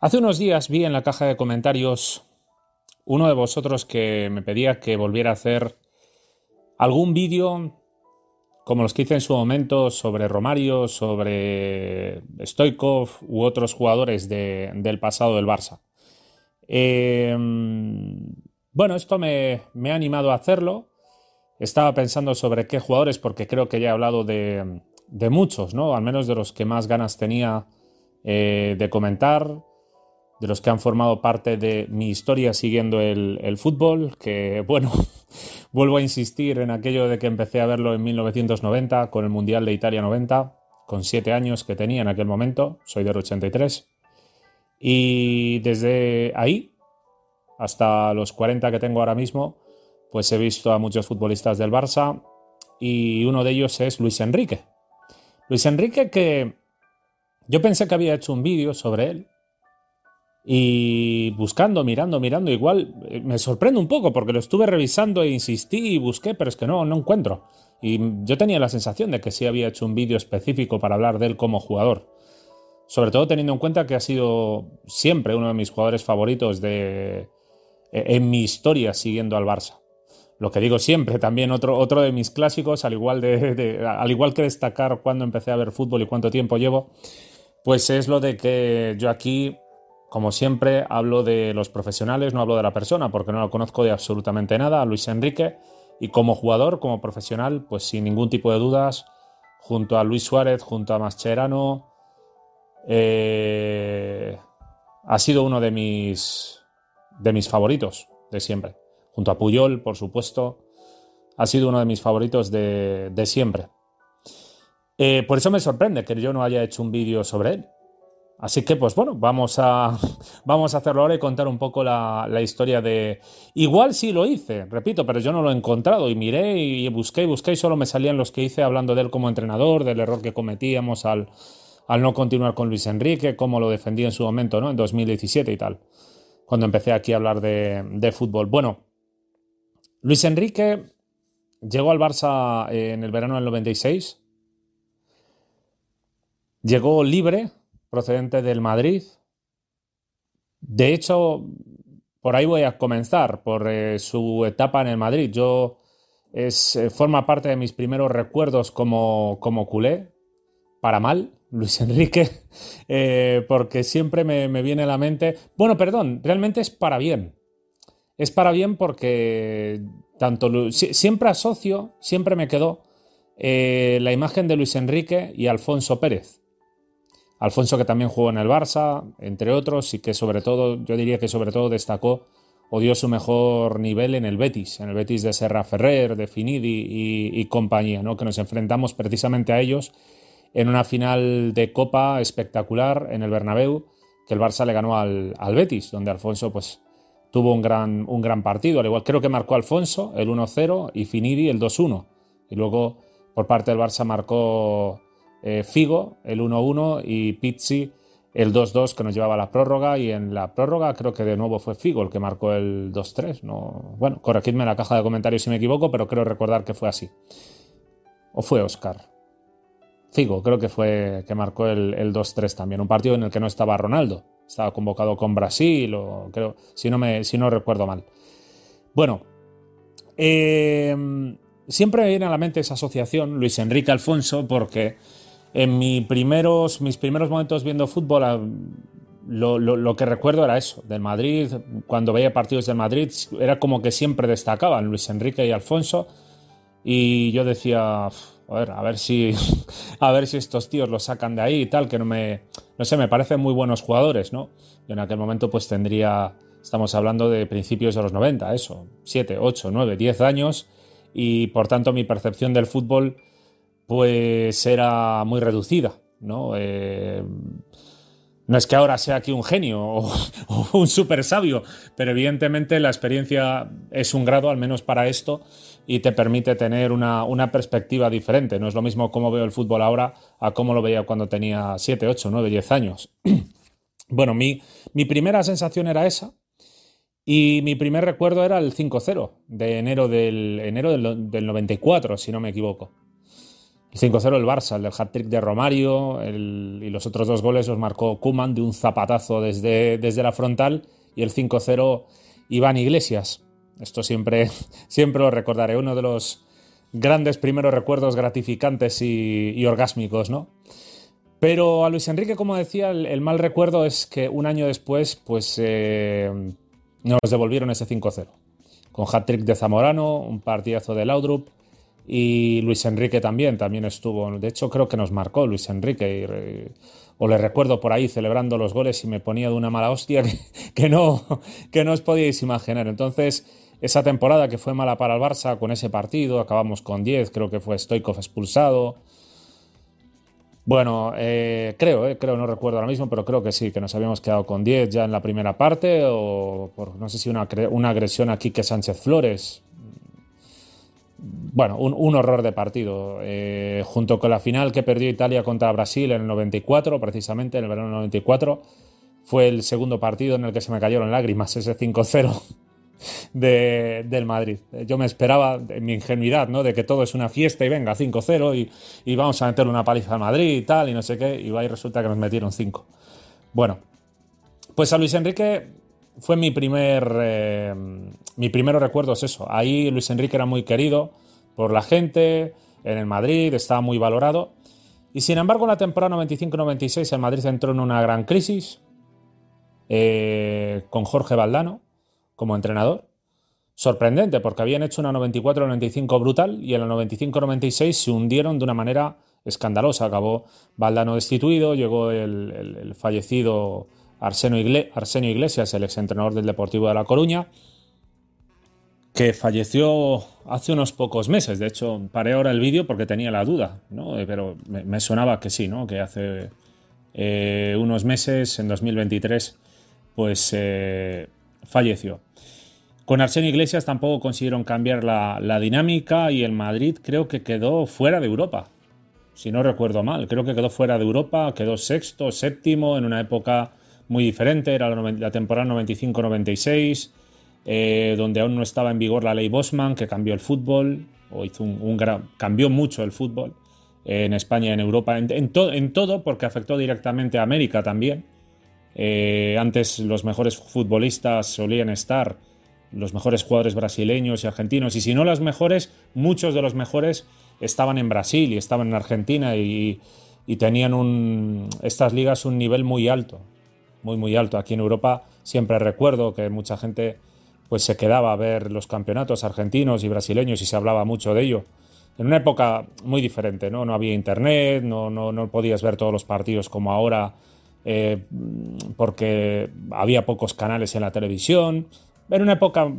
Hace unos días vi en la caja de comentarios uno de vosotros que me pedía que volviera a hacer algún vídeo como los que hice en su momento sobre Romario, sobre Stoikov u otros jugadores del pasado del Barça. Em, bueno, esto me, ha animado a hacerlo. Estaba pensando sobre qué jugadores, porque creo que ya he hablado de, muchos, ¿no? Al menos de los que más ganas tenía eh, de comentar de los que han formado parte de mi historia siguiendo el, fútbol, que bueno, vuelvo a insistir en aquello de que empecé a verlo en 1990 con el Mundial de Italia 90, con siete años que tenía en aquel momento, soy del 83, y desde ahí hasta los 40 que tengo ahora mismo, pues he visto a muchos futbolistas del Barça y uno de ellos es Luis Enrique. Luis Enrique que yo pensé que había hecho un vídeo sobre él, y buscando, mirando, mirando, igual eh, me sorprende un poco porque lo estuve revisando e insistí y busqué, pero es que no, no encuentro. Y yo tenía la sensación de que sí había hecho un vídeo específico para hablar de él como jugador. Sobre todo teniendo en cuenta que ha sido siempre uno de mis jugadores favoritos de, e, en mi historia siguiendo al Barça. Lo que digo siempre, también otro, otro de mis clásicos, al igual, de, al igual que destacar cuándo empecé a ver fútbol y cuánto tiempo llevo, pues es lo de que yo aquí como siempre, hablo de los profesionales, no hablo de la persona, porque no lo conozco de absolutamente nada, Luis Enrique, y como jugador, como profesional, pues sin ningún tipo de dudas, junto a Luis Suárez, junto a Mascherano, eh, ha sido uno de mis, de mis favoritos de siempre. Junto a Puyol, por supuesto, ha sido uno de mis favoritos de, siempre. Eh, por eso me sorprende que yo no haya hecho un vídeo sobre él. Así que, pues bueno, vamos a, vamos a hacerlo ahora y contar un poco la, historia de... Igual sí lo hice, repito, pero yo no lo he encontrado y miré y busqué y busqué y solo me salían los que hice hablando de él como entrenador, del error que cometíamos al, al no continuar con Luis Enrique, cómo lo defendí en su momento, ¿no? En 2017 y tal, cuando empecé aquí a hablar de, de fútbol. Bueno, Luis Enrique llegó al Barça en el verano del 96. Llegó libre procedente del Madrid. De hecho, por ahí voy a comenzar, por eh, su etapa en el Madrid. Yo es, eh, forma parte de mis primeros recuerdos como, como culé, para mal, Luis Enrique, eh, porque siempre me, viene a la mente, bueno, perdón, realmente es para bien. Es para bien porque tanto siempre asocio, siempre me quedó la imagen de Luis Enrique y Alfonso Pérez. Alfonso que también jugó en el Barça, entre otros, y que sobre todo, yo diría que sobre todo destacó o dio su mejor nivel en el Betis, en el Betis de Serra Ferrer, de Finidi y, compañía, ¿no? que nos enfrentamos precisamente a ellos en una final de Copa espectacular en el Bernabéu, que el Barça le ganó al, Betis, donde Alfonso pues, tuvo un gran, un gran partido, al igual creo que marcó Alfonso el 1-0 y Finidi el 2-1, y luego por parte del Barça marcó eh, Figo el 1-1 y Pizzi el 2-2 que nos llevaba a la prórroga y en la prórroga creo que de nuevo fue Figo el que marcó el 2-3. No, bueno, corregidme en la caja de comentarios si me equivoco, pero creo recordar que fue así. ¿O fue Oscar? Figo, creo que fue que marcó el, 2-3 también. Un partido en el que no estaba Ronaldo. Estaba convocado con Brasil, o creo, si no, me, si no recuerdo mal. Bueno, eh, siempre me viene a la mente esa asociación, Luis Enrique Alfonso, porque en mis primeros, mis primeros momentos viendo fútbol, ah, lo, que recuerdo era eso, del Madrid, cuando veía partidos del Madrid, era como que siempre destacaban Luis Enrique y Alfonso, y yo decía, a ver, a ver si, a ver si estos tíos los sacan de ahí y tal, que no me, no sé, me parecen muy buenos jugadores, ¿no? Yo en aquel momento pues tendría, estamos hablando de principios de los 90, eso, 7, 8, 9, 10 años, y por tanto mi percepción del fútbol pues era muy reducida, ¿no? Eh, no es que ahora sea aquí un genio o, un súper sabio, pero evidentemente la experiencia es un grado, al menos para esto, y te permite tener una, perspectiva diferente. No es lo mismo cómo veo el fútbol ahora a cómo lo veía cuando tenía 7, 8, 9, 10 años. bueno, mi, mi primera sensación era esa, y mi primer recuerdo era el 5-0 de enero del, enero del 94, si no me equivoco. El 5-0 el Barça, el hat-trick de Romario y los otros dos goles los marcó Kuman de un zapatazo desde, desde la frontal y el 5-0 Iván Iglesias. Esto siempre, siempre lo recordaré, uno de los grandes primeros recuerdos gratificantes y, orgásmicos, ¿no? Pero a Luis Enrique, como decía, el, mal recuerdo es que un año después, pues eh, nos devolvieron ese 5-0. Con hat-trick de Zamorano, un partidazo de Laudrup y Luis Enrique también, también estuvo. De hecho, creo que nos marcó Luis Enrique. o le recuerdo por ahí celebrando los goles y me ponía de una mala hostia que, no, que no os podíais imaginar. Entonces, esa temporada que fue mala para el Barça con ese partido, acabamos con 10, creo que fue Stoikov expulsado. Bueno, eh, creo, eh, creo, no recuerdo ahora mismo, pero creo que sí, que nos habíamos quedado con 10 ya en la primera parte, o por no sé si una, una agresión a Quique Sánchez Flores. Bueno, un, horror de partido. Eh, junto con la final que perdió Italia contra Brasil en el 94, precisamente en el verano 94, fue el segundo partido en el que se me cayeron lágrimas, ese 5-0 del Madrid. Yo me esperaba, en mi ingenuidad, ¿no? de que todo es una fiesta y venga, 5-0 y, vamos a meter una paliza al Madrid y tal, y no sé qué, y y resulta que nos metieron 5. Bueno, pues a Luis Enrique fue mi primer, eh, mi primero recuerdo es eso. Ahí Luis Enrique era muy querido por la gente, en el Madrid, estaba muy valorado. Y sin embargo, en la temporada 95-96 el Madrid entró en una gran crisis eh, con Jorge Valdano como entrenador. Sorprendente, porque habían hecho una 94-95 brutal y en la 95-96 se hundieron de una manera escandalosa. Acabó Valdano destituido, llegó el, fallecido Arsenio, Iglesias, el exentrenador del Deportivo de La Coruña, que falleció hace unos pocos meses. De hecho, paré ahora el vídeo porque tenía la duda, ¿no? Eh, pero me, sonaba que sí, ¿no? que hace eh, unos meses, en 2023, pues eh, falleció. Con Arsenio Iglesias tampoco consiguieron cambiar la, dinámica y el Madrid creo que quedó fuera de Europa. Si no recuerdo mal, creo que quedó fuera de Europa, quedó sexto, séptimo, en una época muy diferente, era la, temporada 95-96, eh, donde aún no estaba en vigor la ley Bosman, que cambió el fútbol, o hizo un, gran, cambió mucho el fútbol en España y en Europa, en, todo, porque afectó directamente a América también. Eh, antes los mejores futbolistas solían estar los mejores jugadores brasileños y argentinos, y si no las mejores, muchos de los mejores estaban en Brasil y estaban en Argentina y, tenían un, estas ligas un nivel muy alto, muy muy alto. Aquí en Europa siempre recuerdo que mucha gente pues se quedaba a ver los campeonatos argentinos y brasileños y se hablaba mucho de ello. En una época muy diferente, ¿no? No había internet, no, no, no podías ver todos los partidos como ahora eh, porque había pocos canales en la televisión era una época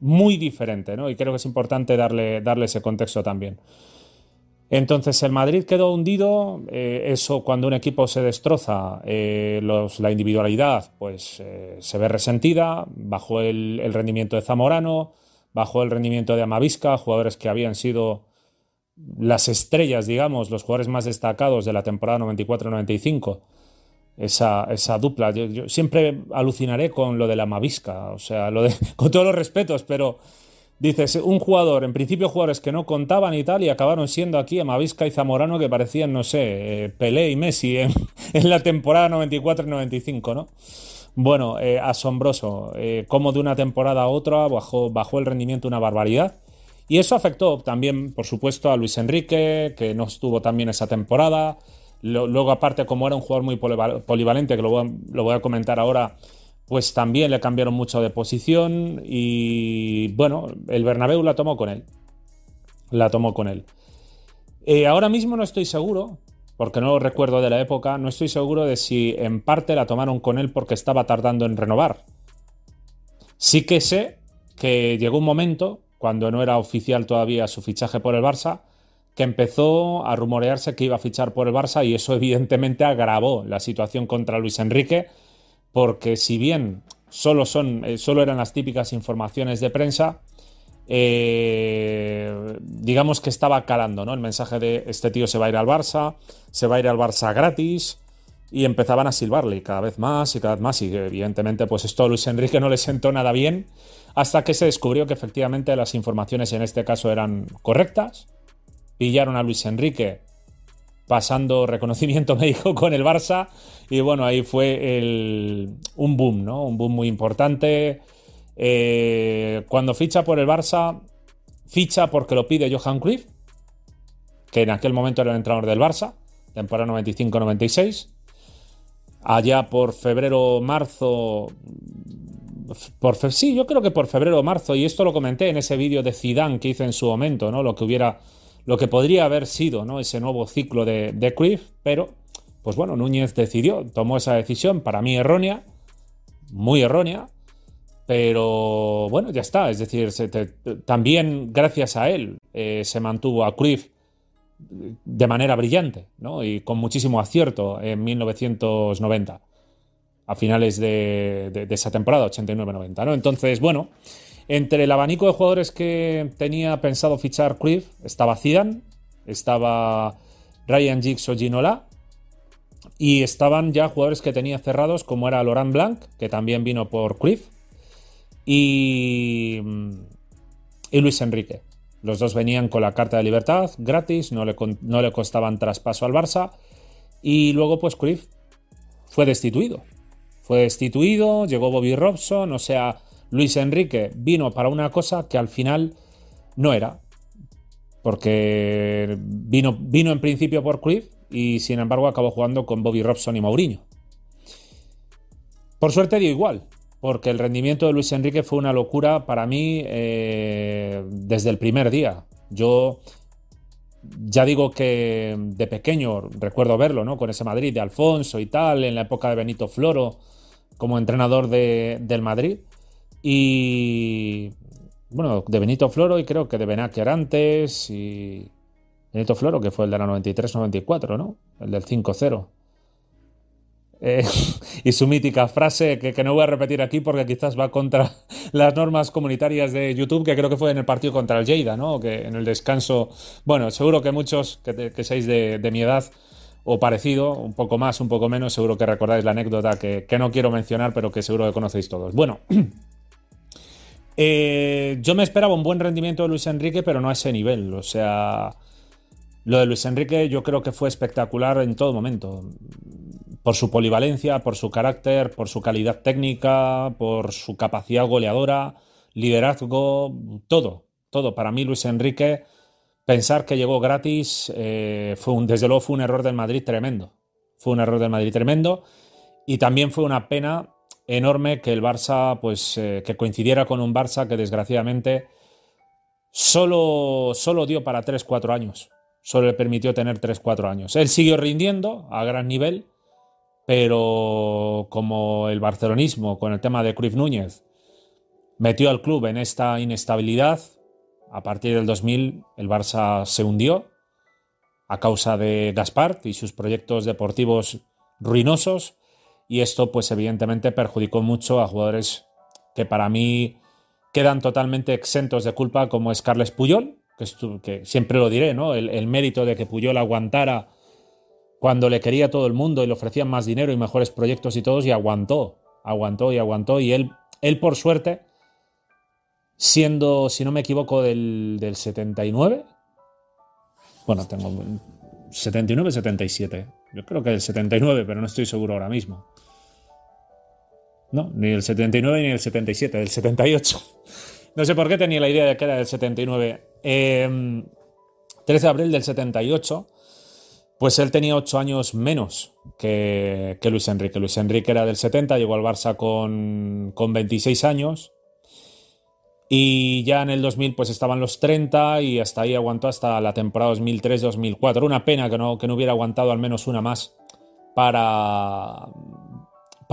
muy diferente, ¿no? Y creo que es importante darle, darle ese contexto también. Entonces el Madrid quedó hundido, eh, eso cuando un equipo se destroza, eh, la individualidad pues eh, se ve resentida, bajó el, rendimiento de Zamorano, bajó el rendimiento de Amavisca, jugadores que habían sido las estrellas, digamos, los jugadores más destacados de la temporada 94-95 esa, esa dupla. Yo, siempre alucinaré con lo de la Mavisca, o sea, lo de, con todos los respetos, pero dices, un jugador, en principio jugadores que no contaban y tal, y acabaron siendo aquí Mavisca y Zamorano que parecían, no sé, eh, Pelé y Messi en, la temporada 94-95, ¿no? Bueno, eh, asombroso. Eh, como de una temporada a otra bajó, bajó el rendimiento una barbaridad. Y eso afectó también, por supuesto, a Luis Enrique, que no estuvo también esa temporada. Luego, aparte, como era un jugador muy polivalente, que lo voy, a, comentar ahora, pues también le cambiaron mucho de posición y bueno, el Bernabéu la tomó con él. La tomó con él. Eh, ahora mismo no estoy seguro, porque no lo recuerdo de la época, no estoy seguro de si en parte la tomaron con él porque estaba tardando en renovar. Sí que sé que llegó un momento, cuando no era oficial todavía su fichaje por el Barça, que empezó a rumorearse que iba a fichar por el Barça y eso evidentemente agravó la situación contra Luis Enrique, porque si bien solo, son, eh, solo eran las típicas informaciones de prensa, eh, digamos que estaba calando ¿no? el mensaje de este tío se va a ir al Barça, se va a ir al Barça gratis, y empezaban a silbarle cada vez más y cada vez más y evidentemente pues esto a Luis Enrique no le sentó nada bien hasta que se descubrió que efectivamente las informaciones en este caso eran correctas pillaron a Luis Enrique pasando reconocimiento médico con el Barça y bueno, ahí fue un boom, ¿no? Un boom muy importante. Eh, cuando ficha por el Barça, ficha porque lo pide Johan Cruyff, que en aquel momento era el entrenador del Barça, temporada 95-96. Allá por febrero, marzo, por, sí, yo creo que por febrero o marzo, y esto lo comenté en ese vídeo de Zidane que hice en su momento, ¿no? Lo que hubiera, lo que podría haber sido, ¿no? Ese nuevo ciclo de, de Cruyff, pero, pues bueno, Núñez decidió, tomó esa decisión, para mí errónea, muy errónea, pero bueno, ya está, es decir, también gracias a él eh, se mantuvo a Cruyff de manera brillante, ¿no? Y con muchísimo acierto en 1990 a finales de, esa temporada, 89-90. ¿no? Entonces, bueno, entre el abanico de jugadores que tenía pensado fichar Cruyff estaba Zidane, estaba Ryan Giggs o Ginola, y estaban ya jugadores que tenía cerrados como era Laurent Blanc, que también vino por Cruyff, y, y Luis Enrique. Los dos venían con la carta de libertad gratis, no le, no le costaban traspaso al Barça, y luego pues fue destituido fue destituido, llegó Bobby Robson, o sea, Luis Enrique vino para una cosa que al final no era. Porque vino, vino en principio por Cruyff y sin embargo acabó jugando con Bobby Robson y Mourinho. Por suerte dio igual, porque el rendimiento de Luis Enrique fue una locura para mí eh, desde el primer día. Yo ya digo que de pequeño recuerdo verlo, ¿no? Con ese Madrid de Alfonso y tal, en la época de Benito Floro como entrenador del Madrid. Y bueno, de Benito Floro y creo que de Benaker antes. Y Benito Floro, que fue el de la 93-94, ¿no? El del 5-0. Eh, y su mítica frase, que, no voy a repetir aquí porque quizás va contra las normas comunitarias de YouTube, que creo que fue en el partido contra el Lleida, ¿no? Que en el descanso, bueno, seguro que muchos que, que seáis de, de mi edad o parecido, un poco más, un poco menos, seguro que recordáis la anécdota que, no quiero mencionar, pero que seguro que conocéis todos. Bueno, eh, yo me esperaba un buen rendimiento de Luis Enrique, pero no a ese nivel. O sea, lo de Luis Enrique yo creo que fue espectacular en todo momento. Por su polivalencia, por su carácter, por su calidad técnica, por su capacidad goleadora, liderazgo, todo, todo. Para mí Luis Enrique Pensar que llegó gratis, eh, fue un, desde luego fue un error del Madrid tremendo. Fue un error del Madrid tremendo. Y también fue una pena enorme que el Barça, pues, eh, que coincidiera con un Barça que desgraciadamente solo, solo dio para 3-4 años. Solo le permitió tener 3-4 años. Él siguió rindiendo a gran nivel, pero como el barcelonismo, con el tema de Cruz Núñez, metió al club en esta inestabilidad, a partir del 2000 el Barça se hundió a causa de Gaspar y sus proyectos deportivos ruinosos y esto pues evidentemente perjudicó mucho a jugadores que para mí quedan totalmente exentos de culpa como es Carles Puyol, que, siempre lo diré, ¿no? El, mérito de que Puyol aguantara cuando le quería todo el mundo y le ofrecían más dinero y mejores proyectos y todos y aguantó, aguantó y aguantó y él, él por suerte siendo, si no me equivoco, del, 79. Bueno, tengo 79, 77. Yo creo que el 79, pero no estoy seguro ahora mismo. No, ni el 79 ni el 77, del 78. No sé por qué tenía la idea de que era del 79. 13 em, de abril del 78, pues él tenía 8 años menos que, Luis Enrique. Luis Enrique era del 70, llegó al Barça con, con 26 años. Y ya en el 2000 pues estaban los 30 y hasta ahí aguantó hasta la temporada 2003-2004. Una pena que no, que no hubiera aguantado al menos una más para,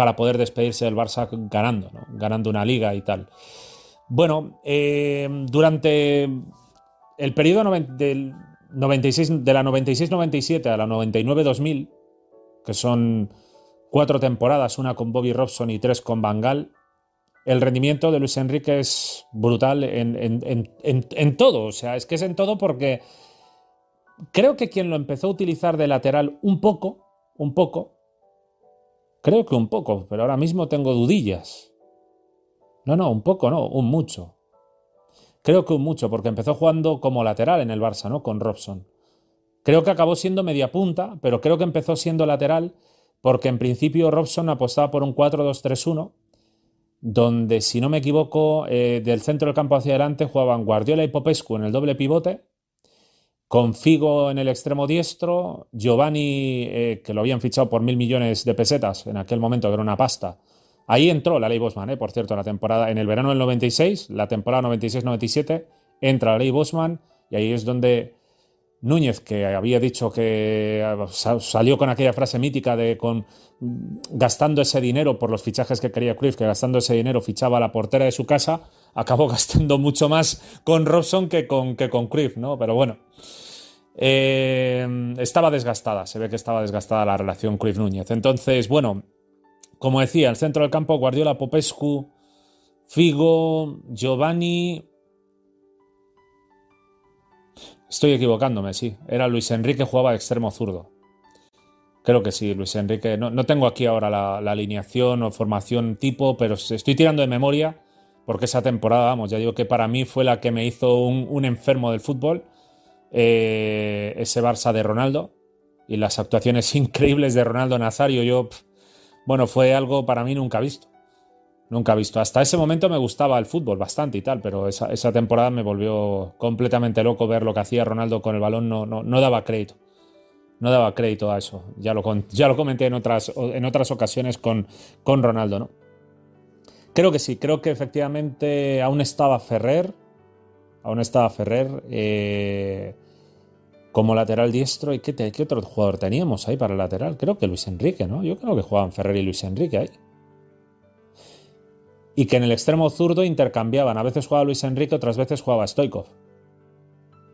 para poder despedirse del Barça ganando, ganando una liga y tal. Bueno, eh, durante el periodo del 96, de la 96-97 a la 99-2000, que son cuatro temporadas, una con Bobby Robson y tres con Bangal, el rendimiento de Luis Enrique es brutal en, todo. O sea, es que es en todo porque creo que quien lo empezó a utilizar de lateral un poco, un poco, creo que un poco, pero ahora mismo tengo dudillas. No, no, un poco, no, un mucho. Creo que un mucho, porque empezó jugando como lateral en el Barça, ¿no? Con Robson. Creo que acabó siendo media punta, pero creo que empezó siendo lateral porque en principio Robson apostaba por un 4-2-3-1, donde, si no me equivoco, eh, del centro del campo hacia adelante jugaban Guardiola y Popescu en el doble pivote, con Figo en el extremo diestro, Giovanni, eh, que lo habían fichado por mil millones de pesetas en aquel momento, que era una pasta. Ahí entró la ley Bosman, eh, por cierto, la temporada, en el verano del 96, la temporada 96-97, entra la ley Bosman y ahí es donde Núñez, que había dicho que salió con aquella frase mítica de con, gastando ese dinero por los fichajes que quería Cruyff, que gastando ese dinero fichaba a la portera de su casa, acabó gastando mucho más con Robson que con, que con Cruyff, ¿no? Pero bueno, eh, estaba desgastada, se ve que estaba desgastada la relación Cruyff-Núñez. Entonces, bueno, como decía, el centro del campo, Guardiola, Popescu, Figo, Giovanni, Estoy equivocándome, sí. Era Luis Enrique, jugaba de extremo zurdo. Creo que sí, Luis Enrique. No, tengo aquí ahora la, alineación o formación tipo, pero estoy tirando de memoria porque esa temporada, vamos, ya digo que para mí fue la que me hizo un, enfermo del fútbol. Eh, ese Barça de Ronaldo y las actuaciones increíbles de Ronaldo Nazario. Yo, bueno, fue algo para mí nunca visto. Nunca visto. Hasta ese momento me gustaba el fútbol bastante y tal, pero esa, temporada me volvió completamente loco ver lo que hacía Ronaldo con el balón. No, no, daba crédito. No daba crédito a eso. Ya lo, ya lo comenté en otras, en otras ocasiones con, con Ronaldo, ¿no? Creo que sí, creo que efectivamente aún estaba Ferrer. Aún estaba Ferrer eh, como lateral diestro. ¿Y qué, otro jugador teníamos ahí para lateral? Creo que Luis Enrique, ¿no? Yo creo que jugaban Ferrer y Luis Enrique ahí y que en el extremo zurdo intercambiaban. A veces jugaba Luis Enrique, otras veces jugaba Stoikov.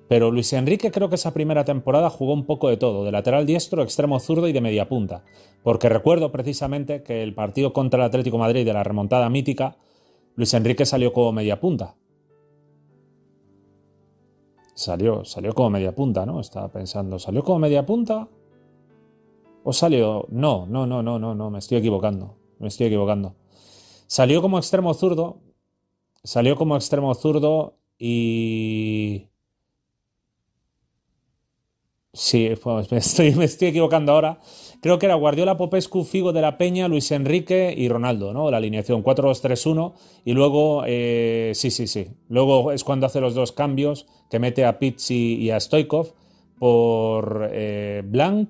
Pero Luis Enrique creo que esa primera temporada jugó un poco de todo, de lateral diestro, extremo zurdo y de media punta. Porque recuerdo precisamente que el partido contra el Atlético Madrid de la remontada mítica, Luis Enrique salió como media punta. Salió, salió como media punta, ¿no? Estaba pensando, ¿salió como media punta? ¿O salió? No, no, no, no, no, no, me estoy equivocando. Me estoy equivocando. Salió como extremo zurdo. Salió como extremo zurdo y. Sí, pues me, estoy, me estoy equivocando ahora. Creo que era Guardiola, Popescu, Figo de la Peña, Luis Enrique y Ronaldo, ¿no? La alineación 4-2-3-1. Y luego, eh, sí, sí, sí. Luego es cuando hace los dos cambios, que mete a Pizzi y a Stoikov por eh, Blanc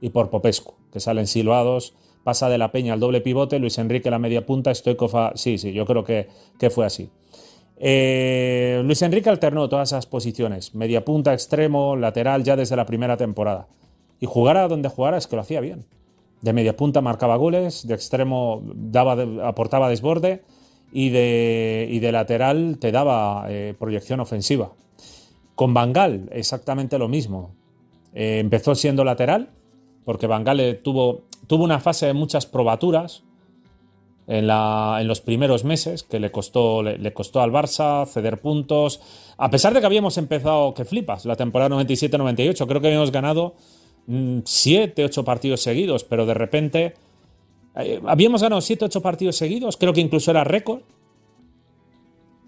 y por Popescu, que salen silbados pasa de la Peña al doble pivote, Luis Enrique la media punta, Stoikov Sí, sí, yo creo que, que fue así. Eh, Luis Enrique alternó todas esas posiciones, media punta, extremo, lateral, ya desde la primera temporada. Y jugara donde jugara es que lo hacía bien. De media punta marcaba goles, de extremo daba, aportaba desborde y de, lateral te daba eh, proyección ofensiva. Con Bangal exactamente lo mismo. Eh, empezó siendo lateral, porque Bangal tuvo tuvo una fase de muchas probaturas en, los primeros meses, que le costó, le, costó al Barça ceder puntos. A pesar de que habíamos empezado, que flipas, la temporada 97-98, creo que habíamos ganado 7, mm, 8 partidos seguidos, pero de repente eh, habíamos ganado 7, 8 partidos seguidos, creo que incluso era récord,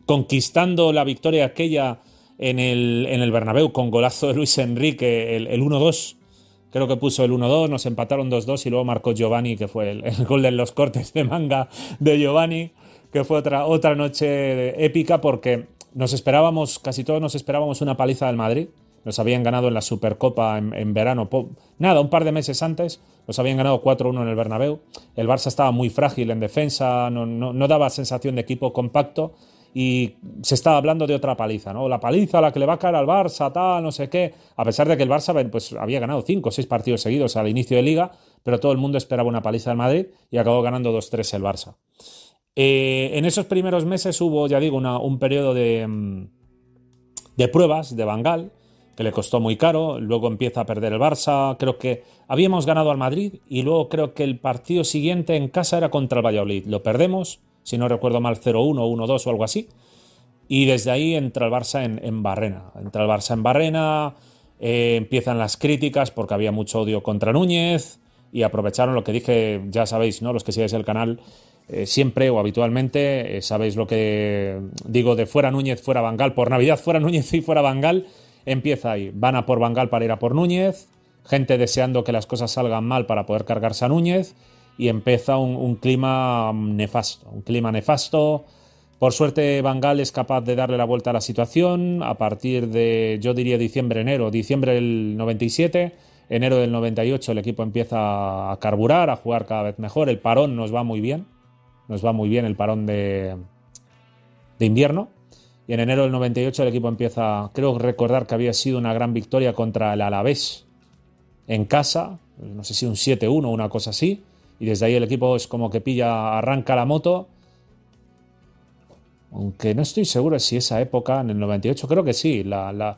conquistando la victoria aquella en el, en el Bernabéu con golazo de Luis Enrique, el, el 1-2 creo que puso el 1-2, nos empataron 2-2 y luego marcó Giovanni, que fue el, gol de los cortes de manga de Giovanni, que fue otra, otra noche épica porque nos esperábamos, casi todos nos esperábamos una paliza del Madrid. Nos habían ganado en la Supercopa en, verano, nada, un par de meses antes, nos habían ganado 4-1 en el Bernabéu. El Barça estaba muy frágil en defensa, no, no daba sensación de equipo compacto y se estaba hablando de otra paliza, ¿no? La paliza, la que le va a caer al Barça, tal, no sé qué. A pesar de que el Barça pues, había ganado cinco o seis partidos seguidos al inicio de liga, pero todo el mundo esperaba una paliza del Madrid y acabó ganando 2-3 el Barça. Eh, en esos primeros meses hubo, ya digo, un periodo de, mm, de pruebas de Bangal, que le costó muy caro, luego empieza a perder el Barça, creo que habíamos ganado al Madrid y luego creo que el partido siguiente en casa era contra el Valladolid, lo perdemos si no recuerdo mal, 0-1, 1-2 o algo así. Y desde ahí entra el Barça en, Barrena. Entra el Barça en Barrena, eh, empiezan las críticas porque había mucho odio contra Núñez y aprovecharon lo que dije, ya sabéis, ¿no? Los que sigáis el canal, eh, siempre o habitualmente, eh, sabéis lo que digo de fuera Núñez, fuera Bangal, por Navidad fuera Núñez y fuera Bangal. empieza ahí. Van a por Bangal para ir a por Núñez, gente deseando que las cosas salgan mal para poder cargarse a Núñez y empieza un, clima nefasto, un clima nefasto. Por suerte, Bangal es capaz de darle la vuelta a la situación a partir de, yo diría, diciembre-enero, diciembre del 97, enero del 98 el equipo empieza a carburar, a jugar cada vez mejor, el parón nos va muy bien, nos va muy bien el parón de, de invierno. Y en enero del 98 el equipo empieza, creo recordar que había sido una gran victoria contra el Alavés en casa, no sé si un 7-1 o una cosa así, y desde ahí el equipo es como que pilla, arranca la moto. Aunque no estoy seguro si esa época, en el 98, creo que sí, la,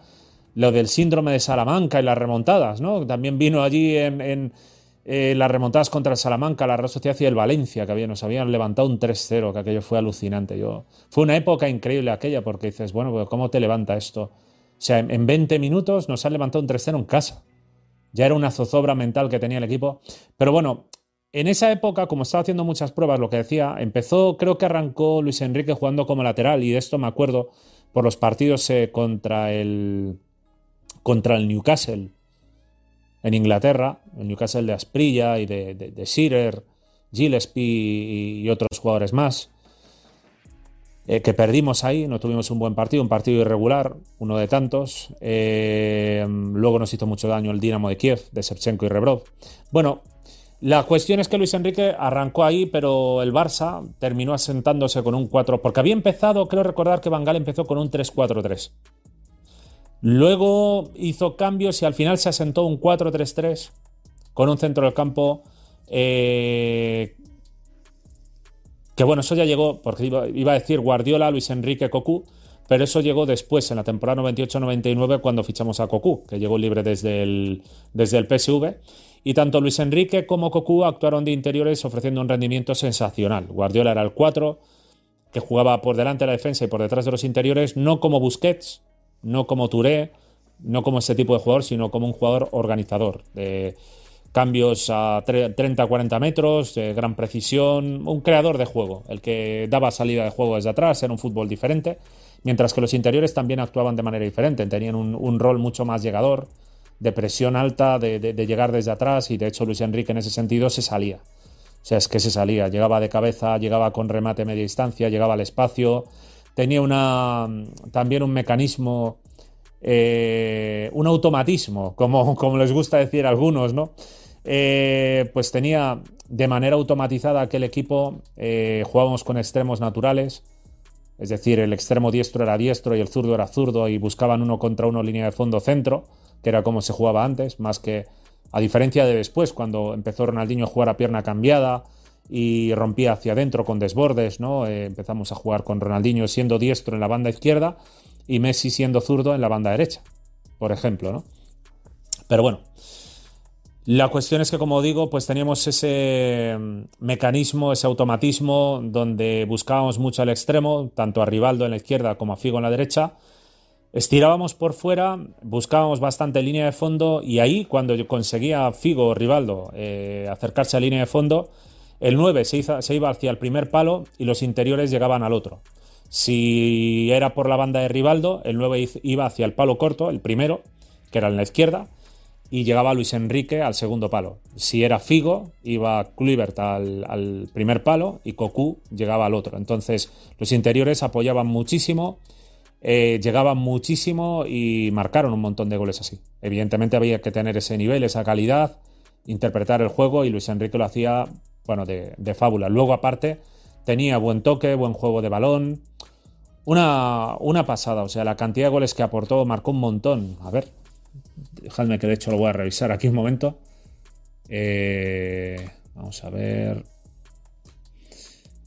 lo del síndrome de Salamanca y las remontadas, ¿no? También vino allí en, eh, las remontadas contra el Salamanca, la Real Sociedad y el Valencia, que había, nos habían levantado un 3-0, que aquello fue alucinante. Yo, fue una época increíble aquella, porque dices, bueno, ¿cómo te levanta esto? O sea, en 20 minutos nos han levantado un 3-0 en casa. Ya era una zozobra mental que tenía el equipo. Pero bueno, en esa época, como estaba haciendo muchas pruebas, lo que decía, empezó, creo que arrancó Luis Enrique jugando como lateral, y de esto me acuerdo por los partidos eh, contra, el, contra el Newcastle en Inglaterra, el Newcastle de Asprilla y de, de, Shearer, Gillespie y otros jugadores más. Eh, que perdimos ahí, no tuvimos un buen partido, un partido irregular, uno de tantos. Eh, luego nos hizo mucho daño el Dinamo de Kiev, de Shevchenko y Rebrov. Bueno, la cuestión es que Luis Enrique arrancó ahí, pero el Barça terminó asentándose con un 4, porque había empezado, creo recordar que Bangal empezó con un 3-4-3. Luego hizo cambios y al final se asentó un 4-3-3 con un centro del campo eh, que bueno, eso ya llegó, porque iba, a decir Guardiola, Luis Enrique, Cocu, pero eso llegó después, en la temporada 98-99, cuando fichamos a Cocu, que llegó libre desde el, desde el PSV. Y tanto Luis Enrique como Cocu actuaron de interiores ofreciendo un rendimiento sensacional. Guardiola era el 4, que jugaba por delante de la defensa y por detrás de los interiores, no como Busquets, no como Touré, no como ese tipo de jugador, sino como un jugador organizador. De, cambios a 30-40 metros, de gran precisión, un creador de juego, el que daba salida de juego desde atrás, era un fútbol diferente, mientras que los interiores también actuaban de manera diferente, tenían un, rol mucho más llegador, de presión alta, de, llegar desde atrás, y de hecho Luis Enrique en ese sentido se salía. O sea, es que se salía, llegaba de cabeza, llegaba con remate media distancia, llegaba al espacio, tenía una, también un mecanismo eh, un automatismo, como, como les gusta decir a algunos, ¿no? Eh, pues tenía de manera automatizada aquel equipo, eh, jugábamos con extremos naturales, es decir, el extremo diestro era diestro y el zurdo era zurdo y buscaban uno contra uno línea de fondo centro, que era como se jugaba antes, más que a diferencia de después, cuando empezó Ronaldinho a jugar a pierna cambiada y rompía hacia adentro con desbordes, ¿no? Eh, empezamos a jugar con Ronaldinho siendo diestro en la banda izquierda y Messi siendo zurdo en la banda derecha, por ejemplo, ¿no? Pero bueno, la cuestión es que, como digo, pues teníamos ese mm, mecanismo, ese automatismo donde buscábamos mucho al extremo, tanto a Rivaldo en la izquierda como a Figo en la derecha. Estirábamos por fuera, buscábamos bastante línea de fondo y ahí cuando conseguía Figo o Rivaldo eh, acercarse a línea de fondo, el 9 se, iba hacia el primer palo y los interiores llegaban al otro. Si era por la banda de Rivaldo, el 9 iba hacia el palo corto, el primero, que era en la izquierda, y llegaba Luis Enrique al segundo palo. Si era Figo, iba Kluivert al, primer palo y Cocu llegaba al otro. Entonces los interiores apoyaban muchísimo, eh, llegaban muchísimo y marcaron un montón de goles así. Evidentemente había que tener ese nivel, esa calidad, interpretar el juego y Luis Enrique lo hacía, bueno, de, fábula. Luego aparte tenía buen toque, buen juego de balón. Una, una pasada, o sea, la cantidad de goles que aportó marcó un montón. A ver, Dejadme que de hecho lo voy a revisar aquí un momento. Eh, vamos a ver.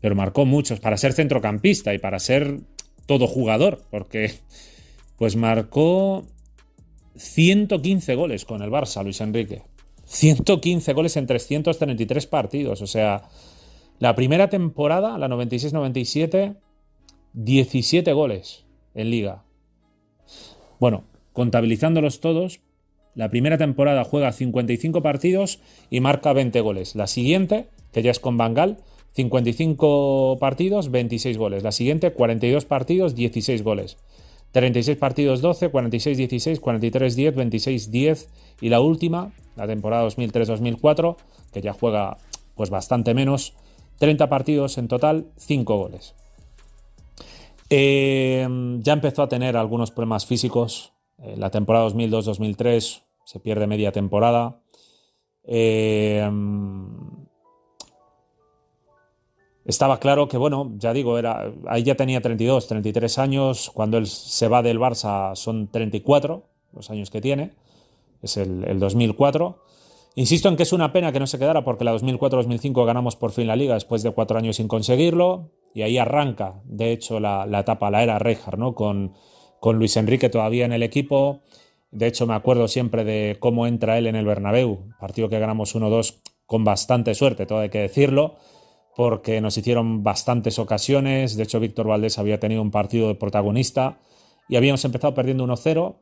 Pero marcó muchos para ser centrocampista y para ser todo jugador, porque pues marcó 115 goles con el Barça, Luis Enrique. 115 goles en 333 partidos. O sea, la primera temporada, la 96-97, 17 goles en liga. Bueno, contabilizándolos todos, la primera temporada juega 55 partidos y marca 20 goles. La siguiente, que ya es con Bangal, 55 partidos, 26 goles. La siguiente, 42 partidos, 16 goles. 36 partidos 12, 46-16, 43-10, 26-10 y la última, la temporada 2003-2004, que ya juega pues bastante menos, 30 partidos en total, 5 goles. Eh, ya empezó a tener algunos problemas físicos. En la temporada 2002-2003 se pierde media temporada. Eh, estaba claro que, bueno, ya digo, era, ahí ya tenía 32, 33 años. Cuando él se va del Barça son 34 los años que tiene. Es el, el 2004. Insisto en que es una pena que no se quedara porque la 2004-2005 ganamos por fin la liga después de cuatro años sin conseguirlo y ahí arranca, de hecho, la, etapa, la era Rijkaard, ¿no? Con, con, Luis Enrique todavía en el equipo. De hecho, me acuerdo siempre de cómo entra él en el Bernabéu, partido que ganamos 1-2 con bastante suerte, todo hay que decirlo, porque nos hicieron bastantes ocasiones. De hecho, Víctor Valdés había tenido un partido de protagonista y habíamos empezado perdiendo 1-0.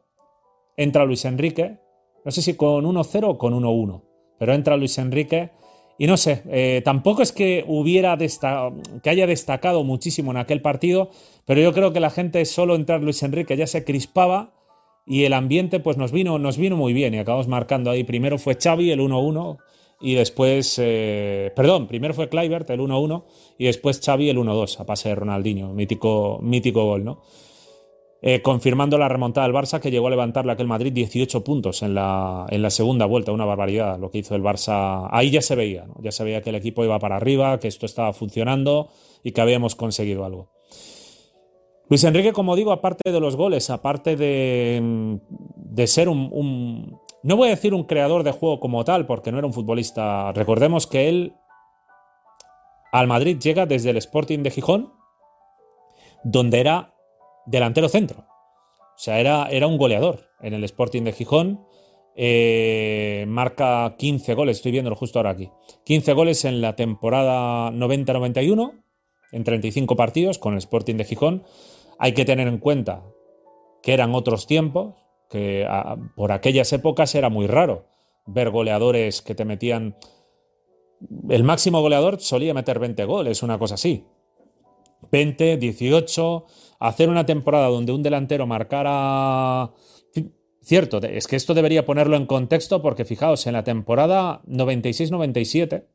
Entra Luis Enrique, no sé si con 1-0 o con 1-1, pero entra Luis Enrique y no sé, eh, tampoco es que hubiera que haya destacado muchísimo en aquel partido, pero yo creo que la gente solo entrar Luis Enrique ya se crispaba y el ambiente pues nos vino, nos vino muy bien y acabamos marcando ahí. Primero fue Xavi el 1-1 y después, eh, perdón, primero fue Kluivert el 1-1 y después Xavi el 1-2 a pase de Ronaldinho, mítico, mítico gol, ¿no? Eh, confirmando la remontada del Barça que llegó a levantarle aquel Madrid 18 puntos en la, en la, segunda vuelta, una barbaridad lo que hizo el Barça. Ahí ya se veía, ya se veía que el equipo iba para arriba, que esto estaba funcionando y que habíamos conseguido algo. Luis Enrique, como digo, aparte de los goles, aparte de, de ser un, no voy a decir un creador de juego como tal, porque no era un futbolista, recordemos que él al Madrid llega desde el Sporting de Gijón, donde era delantero centro. O sea, era, era un goleador en el Sporting de Gijón. Eh, marca 15 goles, estoy viéndolo justo ahora aquí. 15 goles en la temporada 90-91, en 35 partidos con el Sporting de Gijón. Hay que tener en cuenta que eran otros tiempos, que por aquellas épocas era muy raro ver goleadores que te metían... El máximo goleador solía meter 20 goles, una cosa así. 20, 18, hacer una temporada donde un delantero marcara... Cierto, es que esto debería ponerlo en contexto porque fijaos, en la temporada 96-97,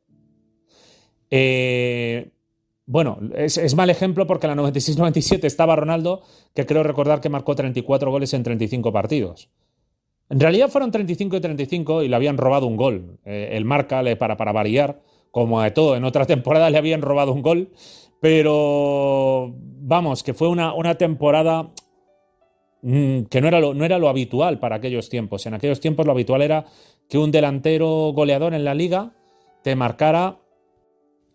eh, bueno, es, mal ejemplo porque en la 96-97 estaba Ronaldo, que creo recordar que marcó 34 goles en 35 partidos. En realidad fueron 35 y 35 y le habían robado un gol. Eh, el marca, para, variar, como a todo, en otra temporada le habían robado un gol pero vamos, que fue una, temporada mm, que no era lo habitual para aquellos tiempos. En aquellos tiempos lo habitual era que un delantero goleador en la liga te marcara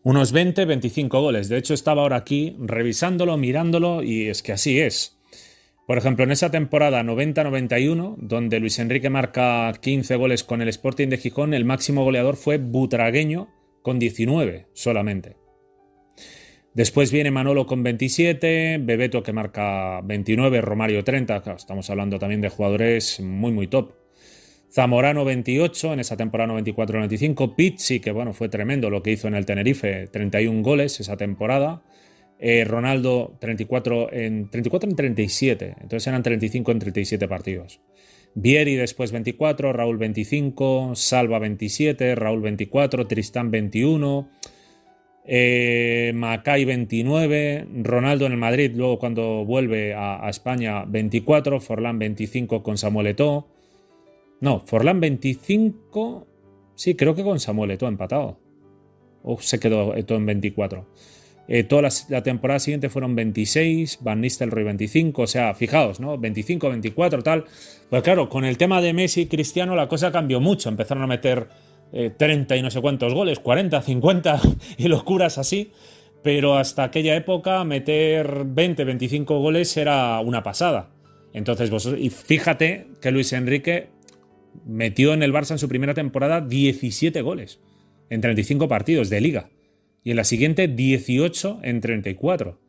unos 20, 25 goles. De hecho, estaba ahora aquí revisándolo, mirándolo, y es que así es. Por ejemplo, en esa temporada 90-91, donde Luis Enrique marca 15 goles con el Sporting de Gijón, el máximo goleador fue Butragueño con 19 solamente. Después viene Manolo con 27, Bebeto que marca 29, Romario 30, estamos hablando también de jugadores muy muy top. Zamorano 28 en esa temporada 94-95, Pizzi que bueno, fue tremendo lo que hizo en el Tenerife, 31 goles esa temporada. Eh, Ronaldo 34 en 34 en 37, entonces eran 35 en 37 partidos. Vieri después 24, Raúl 25, Salva 27, Raúl 24, Tristán 21, eh, Macay 29, Ronaldo en el Madrid, luego cuando vuelve a, España 24, Forlán 25 con Samuel Eto'o. No, Forlán 25, sí, creo que con Samuel Eto'o empatado. O se quedó Eto'o en 24. Eh, toda la, temporada siguiente fueron 26, Van Nistelrooy 25, o sea, fijaos, ¿no? 25, 24, tal. Pues claro, con el tema de Messi y Cristiano la cosa cambió mucho, empezaron a meter 30 eh, y no sé cuántos goles, 40, 50 y locuras así. Pero hasta aquella época meter 20, 25 goles era una pasada. Entonces, vosotros, y fíjate que Luis Enrique metió en el Barça en su primera temporada 17 goles en 35 partidos de liga. Y en la siguiente 18 en 34.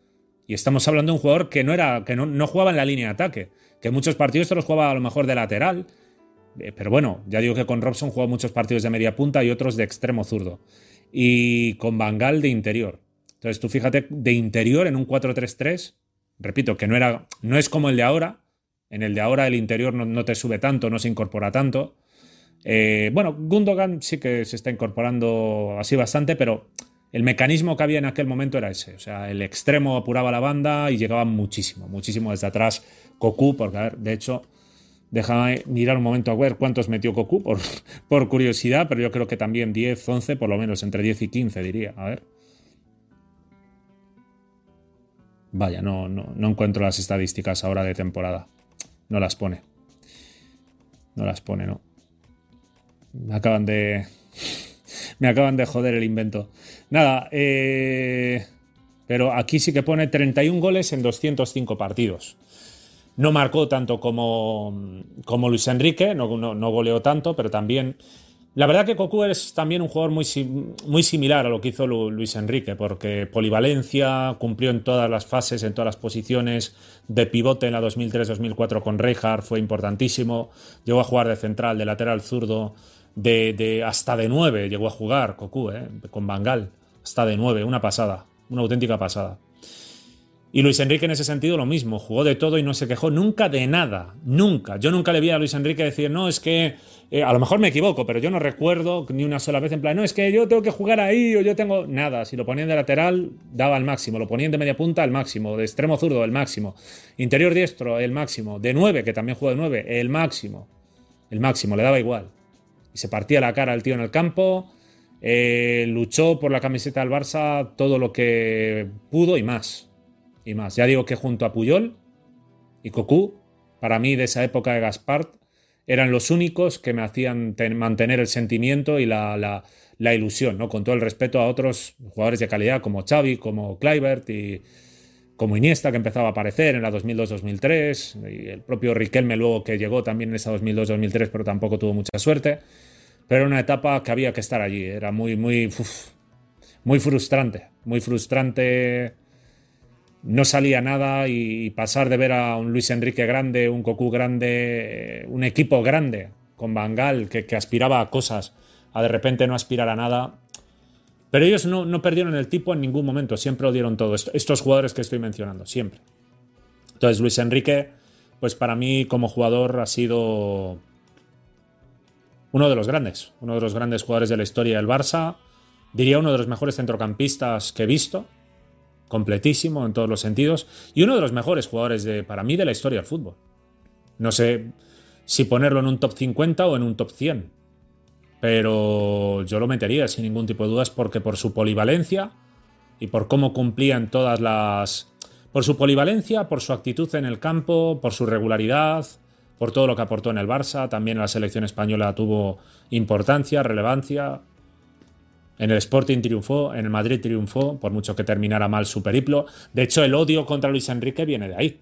Y estamos hablando de un jugador que no, era, que no, no jugaba en la línea de ataque, que muchos partidos se los jugaba a lo mejor de lateral, eh, pero bueno, ya digo que con Robson jugó muchos partidos de media punta y otros de extremo zurdo. Y con Bangal de interior. Entonces tú fíjate, de interior en un 4-3-3, repito, que no, era, no es como el de ahora. En el de ahora el interior no, te sube tanto, no se incorpora tanto. Eh, bueno, Gundogan sí que se está incorporando así bastante, pero el mecanismo que había en aquel momento era ese. O sea, el extremo apuraba la banda y llegaba muchísimo, muchísimo desde atrás. Cocu, porque a ver, de hecho, déjame mirar un momento a ver cuántos metió Cocu por, por curiosidad, pero yo creo que también 10, 11, por lo menos entre 10 y 15 diría. A ver. Vaya, no, no, no encuentro las estadísticas ahora de temporada. No las pone. No las pone, no. Me acaban de. Me acaban de joder el invento. Nada, eh, pero aquí sí que pone 31 goles en 205 partidos. No marcó tanto como, como Luis Enrique, no, no, goleó tanto, pero también... La verdad que Cocu es también un jugador muy, muy similar a lo que hizo Luis Enrique, porque polivalencia, cumplió en todas las fases, en todas las posiciones, de pivote en la 2003-2004 con Reijard, fue importantísimo, llegó a jugar de central, de lateral zurdo, de, hasta de 9 llegó a jugar Cocu, eh, con Bangal está de 9, una pasada, una auténtica pasada. Y Luis Enrique en ese sentido lo mismo, jugó de todo y no se quejó nunca de nada, nunca. Yo nunca le vi a Luis Enrique decir, no, es que eh, a lo mejor me equivoco, pero yo no recuerdo ni una sola vez en plan, no, es que yo tengo que jugar ahí o yo tengo nada. Si lo ponían de lateral, daba al máximo, lo ponían de media punta, al máximo, de extremo zurdo, el máximo, interior diestro, el máximo, de 9, que también jugó de 9, el máximo, el máximo, le daba igual. Y se partía la cara al tío en el campo eh, luchó por la camiseta del Barça todo lo que pudo y más. Y más. Ya digo que junto a Puyol y Cocu, para mí de esa época de Gaspart, eran los únicos que me hacían mantener el sentimiento y la, ilusión, ¿no? Con todo el respeto a otros jugadores de calidad como Xavi, como Kluivert y como Iniesta, que empezaba a aparecer en la 2002-2003, y el propio Riquelme luego que llegó también en esa 2002-2003, pero tampoco tuvo mucha suerte. Pero era una etapa que había que estar allí. Era muy, muy, muy frustrante. Muy frustrante. No salía nada y pasar de ver a un Luis Enrique grande, un Cocu grande, un equipo grande con Bangal que, que aspiraba a cosas, a de repente no aspirar a nada. Pero ellos no, no perdieron el tipo en ningún momento, siempre lo dieron todo. Estos jugadores que estoy mencionando, siempre. Entonces Luis Enrique, pues para mí como jugador ha sido uno de los grandes, uno de los grandes jugadores de la historia del Barça, diría uno de los mejores centrocampistas que he visto, completísimo en todos los sentidos, y uno de los mejores jugadores de, para mí de la historia del fútbol. No sé si ponerlo en un top 50 o en un top 100, pero yo lo metería sin ningún tipo de dudas porque por su polivalencia y por cómo cumplía en todas las... Por su polivalencia, por su actitud en el campo, por su regularidad, por todo lo que aportó en el Barça, también en la selección española tuvo importancia, relevancia. En el Sporting triunfó, en el Madrid triunfó, por mucho que terminara mal su periplo. De hecho, el odio contra Luis Enrique viene de ahí,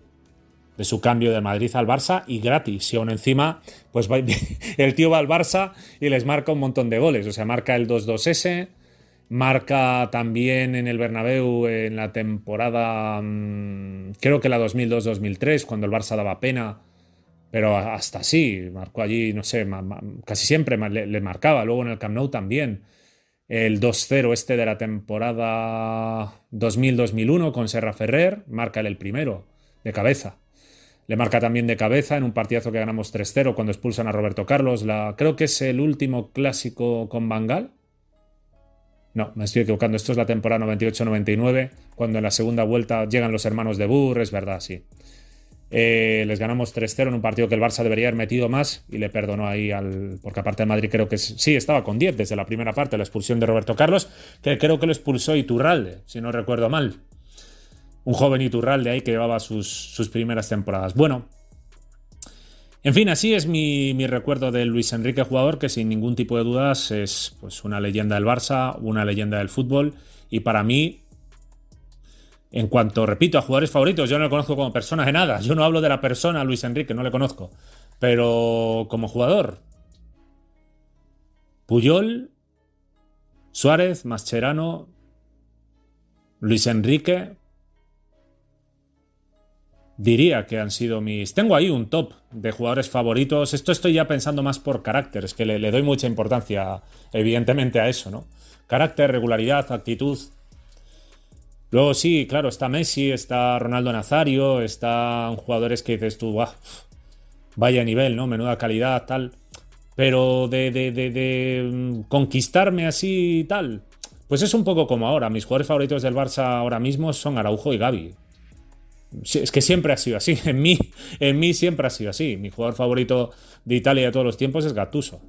de su cambio de Madrid al Barça y gratis. Y aún encima, pues el tío va al Barça y les marca un montón de goles. O sea, marca el 2-2S, marca también en el Bernabéu en la temporada, mm, creo que la 2002-2003, cuando el Barça daba pena pero hasta así, marcó allí, no sé, casi siempre le, marcaba, luego en el Camp Nou también. El 2-0 este de la temporada 2000-2001 con Serra Ferrer, marca el primero, de cabeza. Le marca también de cabeza en un partidazo que ganamos 3-0 cuando expulsan a Roberto Carlos. La, creo que es el último clásico con Bangal. No, me estoy equivocando. Esto es la temporada 98-99, cuando en la segunda vuelta llegan los hermanos de Burr, es verdad, sí. Eh, les ganamos 3-0 en un partido que el Barça debería haber metido más y le perdonó ahí al. Porque aparte de Madrid, creo que sí, estaba con 10 desde la primera parte, la expulsión de Roberto Carlos, que creo que lo expulsó Iturralde, si no recuerdo mal. Un joven Iturralde ahí que llevaba sus, sus primeras temporadas. Bueno, en fin, así es mi, mi, recuerdo de Luis Enrique, jugador que sin ningún tipo de dudas es pues, una leyenda del Barça, una leyenda del fútbol y para mí en cuanto, repito, a jugadores favoritos, yo no le conozco como persona de nada. Yo no hablo de la persona Luis Enrique, no le conozco. Pero como jugador, Puyol, Suárez, Mascherano, Luis Enrique, diría que han sido mis... Tengo ahí un top de jugadores favoritos. Esto estoy ya pensando más por carácter, es que le, le doy mucha importancia, evidentemente, a eso, ¿no? Carácter, regularidad, actitud, Luego sí, claro, está Messi, está Ronaldo Nazario, están jugadores que dices tú, vaya nivel, ¿no? Menuda calidad, tal. Pero de, de, de, mm, conquistarme así y tal, pues es un poco como ahora. Mis jugadores favoritos del Barça ahora mismo son Araujo y Gaby. Es que siempre ha sido así. En mí, en mí siempre ha sido así. Mi jugador favorito de Italia de todos los tiempos es Gattuso.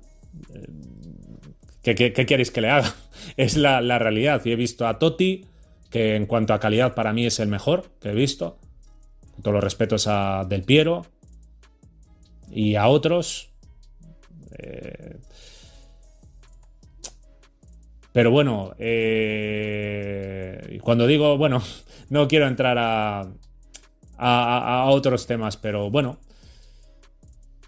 ¿Qué, qué, queréis que le haga? Es la, la realidad. Y he visto a Totti, que en cuanto a calidad para mí es el mejor que he visto. Con todos los respetos a Del Piero y a otros. Eh, pero bueno, eh, cuando digo, bueno, no quiero entrar a, a, otros temas, pero bueno,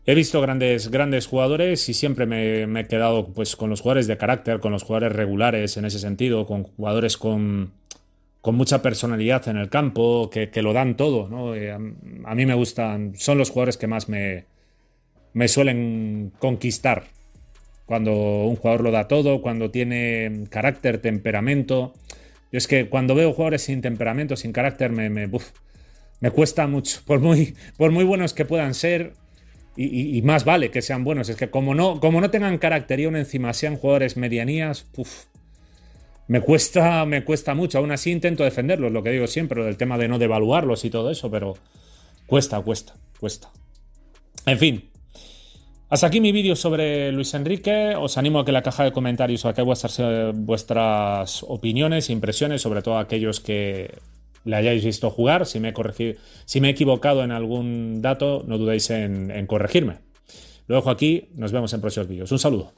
He visto grandes, grandes jugadores y siempre me, he quedado pues, con los jugadores de carácter, con los jugadores regulares en ese sentido, con jugadores con, con mucha personalidad en el campo, que, lo dan todo. ¿no? Eh, a, mí me gustan, son los jugadores que más me, me suelen conquistar. Cuando un jugador lo da todo, cuando tiene carácter, temperamento. Es que cuando veo jugadores sin temperamento, sin carácter, me, me, cuesta mucho. Por muy, por muy buenos que puedan ser, y, más vale que sean buenos. Es que como no, como no tengan carácter y aún encima sean jugadores medianías, me cuesta, me cuesta mucho. Aún así intento defenderlos, lo que digo siempre, del tema de no devaluarlos y todo eso, pero cuesta, cuesta, cuesta. En fin. Hasta aquí mi vídeo sobre Luis Enrique. Os animo a que en la caja de comentarios que vuestras, vuestras opiniones, impresiones, sobre todo aquellos que le hayáis visto jugar. Si me he, corregido, si me he equivocado en algún dato, no dudéis en, en corregirme. Lo dejo aquí, nos vemos en próximos vídeos. Un saludo.